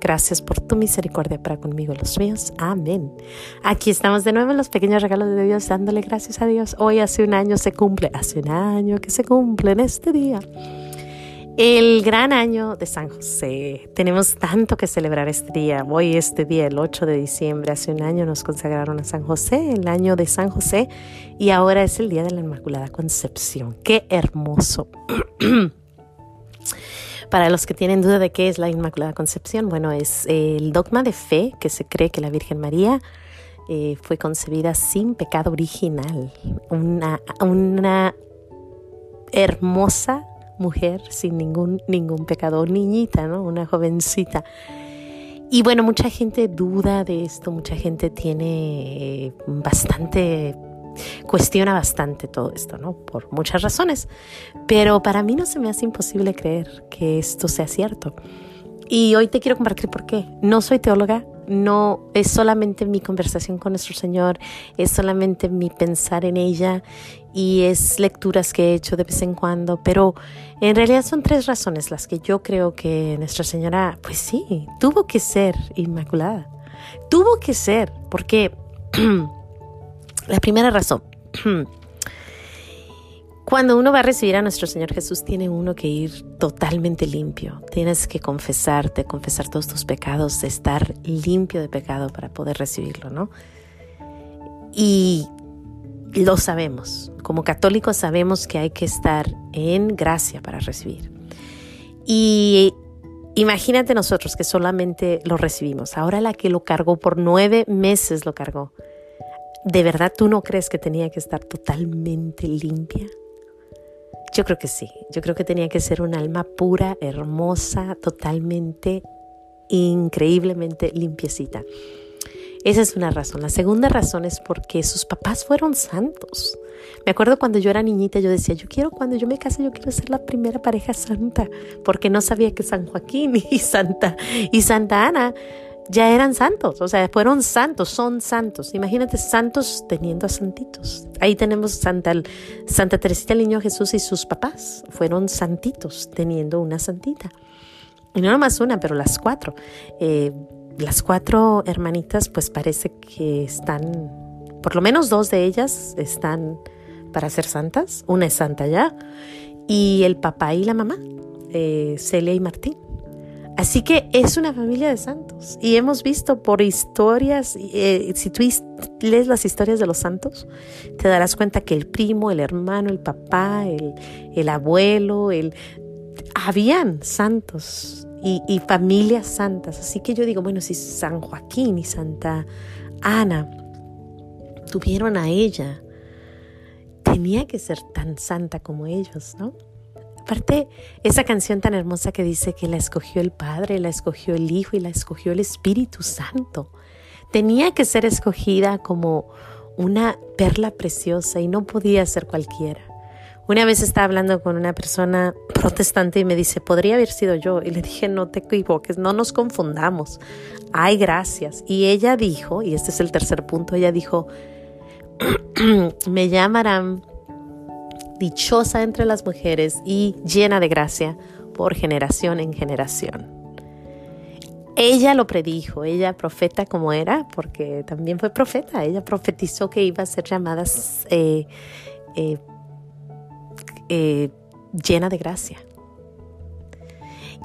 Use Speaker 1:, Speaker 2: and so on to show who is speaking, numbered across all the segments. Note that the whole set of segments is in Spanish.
Speaker 1: Gracias por tu misericordia para conmigo los míos. Amén. Aquí estamos de nuevo en los pequeños regalos de Dios, dándole gracias a Dios. Hoy hace un año se cumple, hace un año que se cumple en este día. El gran año de San José. Tenemos tanto que celebrar este día. Hoy, este día, el 8 de diciembre, hace un año nos consagraron a San José, el año de San José, y ahora es el día de la Inmaculada Concepción. ¡Qué hermoso! Para los que tienen duda de qué es la Inmaculada Concepción, bueno, es el dogma de fe que se cree que la Virgen María eh, fue concebida sin pecado original, una, una hermosa mujer sin ningún, ningún pecado, niñita, ¿no? Una jovencita. Y bueno, mucha gente duda de esto, mucha gente tiene eh, bastante cuestiona bastante todo esto, ¿no? Por muchas razones. Pero para mí no se me hace imposible creer que esto sea cierto. Y hoy te quiero compartir por qué. No soy teóloga, no es solamente mi conversación con nuestro Señor, es solamente mi pensar en ella y es lecturas que he hecho de vez en cuando, pero en realidad son tres razones las que yo creo que Nuestra Señora, pues sí, tuvo que ser inmaculada. Tuvo que ser, porque La primera razón. Cuando uno va a recibir a nuestro Señor Jesús, tiene uno que ir totalmente limpio. Tienes que confesarte, confesar todos tus pecados, estar limpio de pecado para poder recibirlo, ¿no? Y lo sabemos. Como católicos sabemos que hay que estar en gracia para recibir. Y imagínate nosotros que solamente lo recibimos. Ahora la que lo cargó por nueve meses lo cargó. ¿De verdad tú no crees que tenía que estar totalmente limpia? Yo creo que sí, yo creo que tenía que ser un alma pura, hermosa, totalmente, increíblemente limpiecita. Esa es una razón. La segunda razón es porque sus papás fueron santos. Me acuerdo cuando yo era niñita, yo decía, yo quiero, cuando yo me case, yo quiero ser la primera pareja santa, porque no sabía que San Joaquín y Santa, y Santa Ana ya eran santos, o sea, fueron santos, son santos. Imagínate santos teniendo a santitos. Ahí tenemos Santa, Santa Teresita el Niño Jesús y sus papás, fueron santitos teniendo una santita. Y no nomás una, pero las cuatro. Eh, las cuatro hermanitas, pues parece que están, por lo menos dos de ellas están para ser santas. Una es santa ya. Y el papá y la mamá, eh, Celia y Martín. Así que es una familia de santos y hemos visto por historias, eh, si tú lees las historias de los santos, te darás cuenta que el primo, el hermano, el papá, el, abuelo, el, habían santos y, y, familias santas. Así que yo digo, bueno, si San Joaquín y Santa Ana tuvieron a ella, tenía que ser tan santa como ellos, ¿no? Aparte, esa canción tan hermosa que dice que la escogió el Padre, la escogió el Hijo y la escogió el Espíritu Santo. Tenía que ser escogida como una perla preciosa y no podía ser cualquiera. Una vez estaba hablando con una persona protestante y me dice, podría haber sido yo. Y le dije, no te equivoques, no nos confundamos. Hay gracias. Y ella dijo, y este es el tercer punto, ella dijo, me llamarán dichosa entre las mujeres y llena de gracia por generación en generación. Ella lo predijo, ella profeta como era, porque también fue profeta, ella profetizó que iba a ser llamada eh, eh, eh, llena de gracia.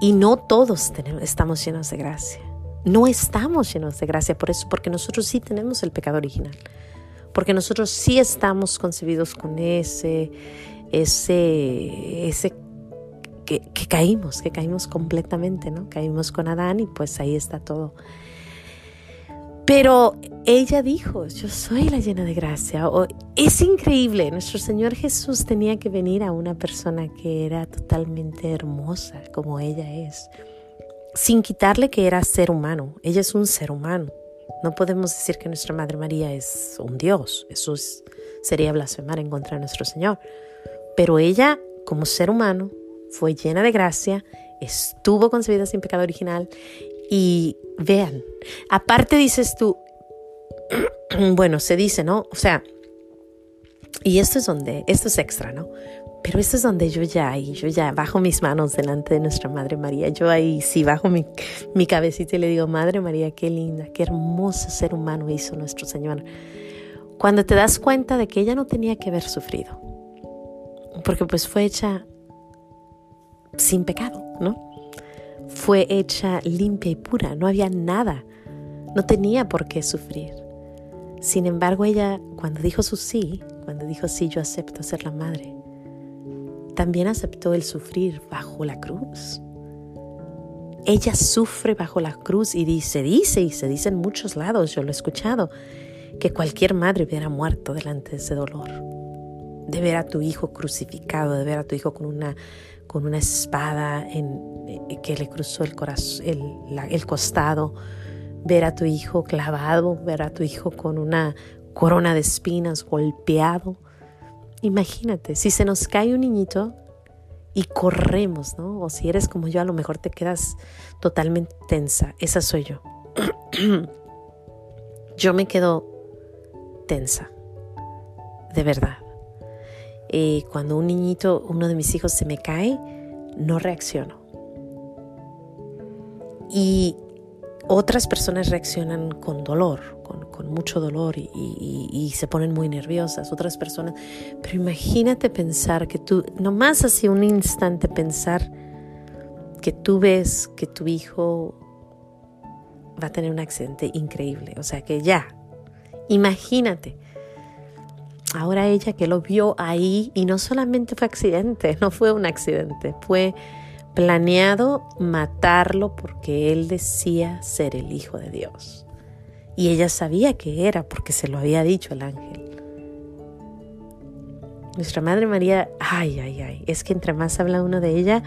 Speaker 1: Y no todos estamos llenos de gracia. No estamos llenos de gracia por eso, porque nosotros sí tenemos el pecado original porque nosotros sí estamos concebidos con ese, ese, ese, que, caímos, que caímos completamente, ¿no? Caímos con Adán y pues ahí está todo. Pero ella dijo, yo soy la llena de gracia. es increíble, nuestro Señor Jesús tenía que venir a una persona que era totalmente hermosa como ella es, sin quitarle que era ser humano. Ella es un ser humano. No podemos decir que nuestra Madre María es un Dios. Eso sería blasfemar en contra de nuestro Señor. Pero ella, como ser humano, fue llena de gracia, estuvo concebida sin pecado original y vean, aparte dices tú, bueno, se dice, ¿no? O sea, y esto es donde, esto es extra, ¿no? Pero esto es donde yo ya, y yo ya bajo mis manos delante de nuestra Madre María. Yo ahí sí bajo mi, mi cabecita y le digo, Madre María, qué linda, qué hermoso ser humano hizo nuestro Señor. Cuando te das cuenta de que ella no tenía que haber sufrido, porque pues fue hecha sin pecado, ¿no? Fue hecha limpia y pura, no había nada, no tenía por qué sufrir. Sin embargo, ella, cuando dijo su sí, cuando dijo sí, yo acepto ser la madre, también aceptó el sufrir bajo la cruz. Ella sufre bajo la cruz y dice, dice, y se dice en muchos lados, yo lo he escuchado, que cualquier madre hubiera muerto delante de ese dolor, de ver a tu hijo crucificado, de ver a tu hijo con una, con una espada en, eh, que le cruzó el, corazón, el, el costado, ver a tu hijo clavado, ver a tu hijo con una corona de espinas golpeado Imagínate, si se nos cae un niñito y corremos, ¿no? O si eres como yo, a lo mejor te quedas totalmente tensa. Esa soy yo. yo me quedo tensa, de verdad. Y cuando un niñito, uno de mis hijos se me cae, no reacciono. Y otras personas reaccionan con dolor, con, mucho dolor y, se ponen muy nerviosas. Otras personas, pero imagínate pensar que tú, nomás así un instante pensar que tú ves que tu hijo va a tener un accidente increíble. O sea que ya, imagínate. Ahora ella que lo vio ahí y no solamente fue accidente, no fue un accidente, fue planeado matarlo porque él decía ser el Hijo de Dios. Y ella sabía que era porque se lo había dicho el ángel. Nuestra Madre María, ay, ay, ay, es que entre más habla uno de ella,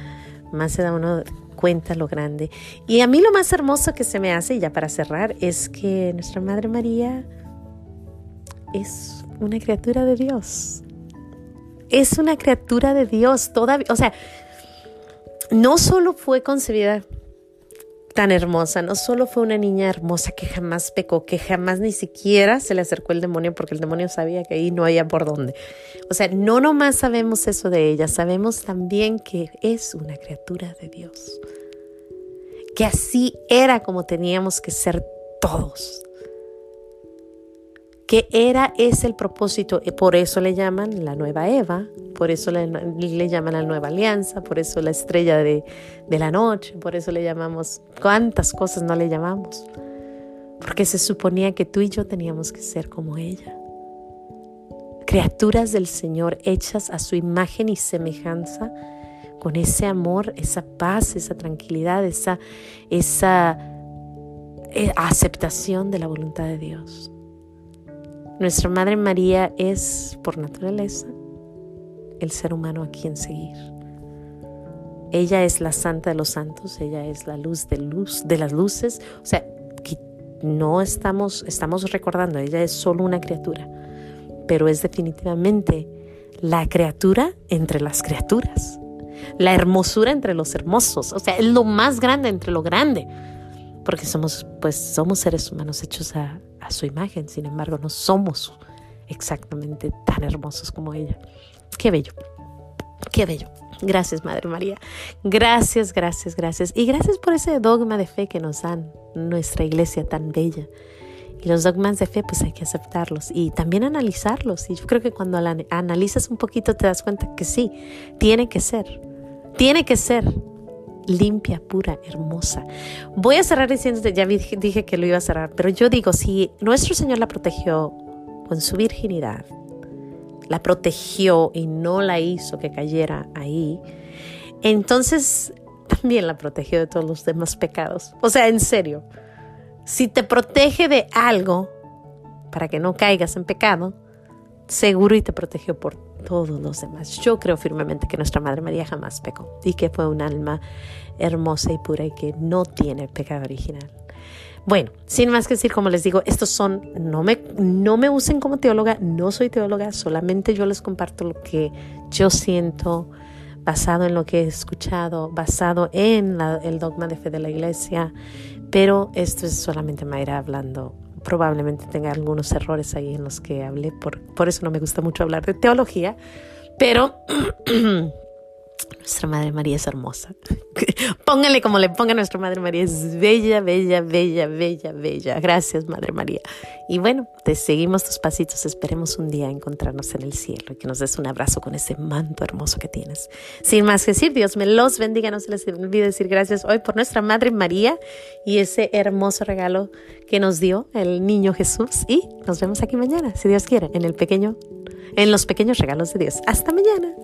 Speaker 1: más se da uno cuenta lo grande. Y a mí lo más hermoso que se me hace, ya para cerrar, es que nuestra Madre María es una criatura de Dios. Es una criatura de Dios todavía. O sea, no solo fue concebida tan hermosa, no solo fue una niña hermosa que jamás pecó, que jamás ni siquiera se le acercó el demonio porque el demonio sabía que ahí no había por dónde. O sea, no nomás sabemos eso de ella, sabemos también que es una criatura de Dios. Que así era como teníamos que ser todos que era ese el propósito, y por eso le llaman la nueva Eva, por eso le, llaman la nueva alianza, por eso la estrella de, de la noche, por eso le llamamos, cuántas cosas no le llamamos, porque se suponía que tú y yo teníamos que ser como ella, criaturas del Señor hechas a su imagen y semejanza, con ese amor, esa paz, esa tranquilidad, esa, esa eh, aceptación de la voluntad de Dios. Nuestra Madre María es, por naturaleza, el ser humano a quien seguir. Ella es la santa de los santos, ella es la luz de luz de las luces, o sea, no estamos estamos recordando, ella es solo una criatura, pero es definitivamente la criatura entre las criaturas, la hermosura entre los hermosos, o sea, es lo más grande entre lo grande, porque somos pues somos seres humanos hechos a, a su imagen, sin embargo no somos exactamente tan hermosos como ella. Qué bello, qué bello. Gracias, Madre María. Gracias, gracias, gracias. Y gracias por ese dogma de fe que nos dan nuestra iglesia tan bella. Y los dogmas de fe, pues hay que aceptarlos y también analizarlos. Y yo creo que cuando analizas un poquito te das cuenta que sí, tiene que ser. Tiene que ser limpia, pura, hermosa. Voy a cerrar diciéndote, ya dije que lo iba a cerrar, pero yo digo, si nuestro Señor la protegió con su virginidad, la protegió y no la hizo que cayera ahí, entonces también la protegió de todos los demás pecados. O sea, en serio, si te protege de algo para que no caigas en pecado, seguro y te protegió por todos los demás. Yo creo firmemente que nuestra Madre María jamás pecó y que fue un alma hermosa y pura y que no tiene pecado original. Bueno, sin más que decir, como les digo, estos son, no me, no me usen como teóloga, no soy teóloga, solamente yo les comparto lo que yo siento basado en lo que he escuchado, basado en el dogma de fe de la iglesia, pero esto es solamente Mayra hablando probablemente tenga algunos errores ahí en los que hablé, por, por eso no me gusta mucho hablar de teología, pero nuestra Madre María es hermosa. Pónganle como le ponga nuestra Madre María, es bella, bella, bella, bella, bella. Gracias, Madre María. Y bueno, te seguimos tus pasitos. Esperemos un día encontrarnos en el cielo y que nos des un abrazo con ese manto hermoso que tienes. Sin más que decir, Dios me los bendiga. No se les olvide decir gracias hoy por nuestra Madre María y ese hermoso regalo que nos dio el niño Jesús. Y nos vemos aquí mañana, si Dios quiere, en el pequeño, en los pequeños regalos de Dios. Hasta mañana.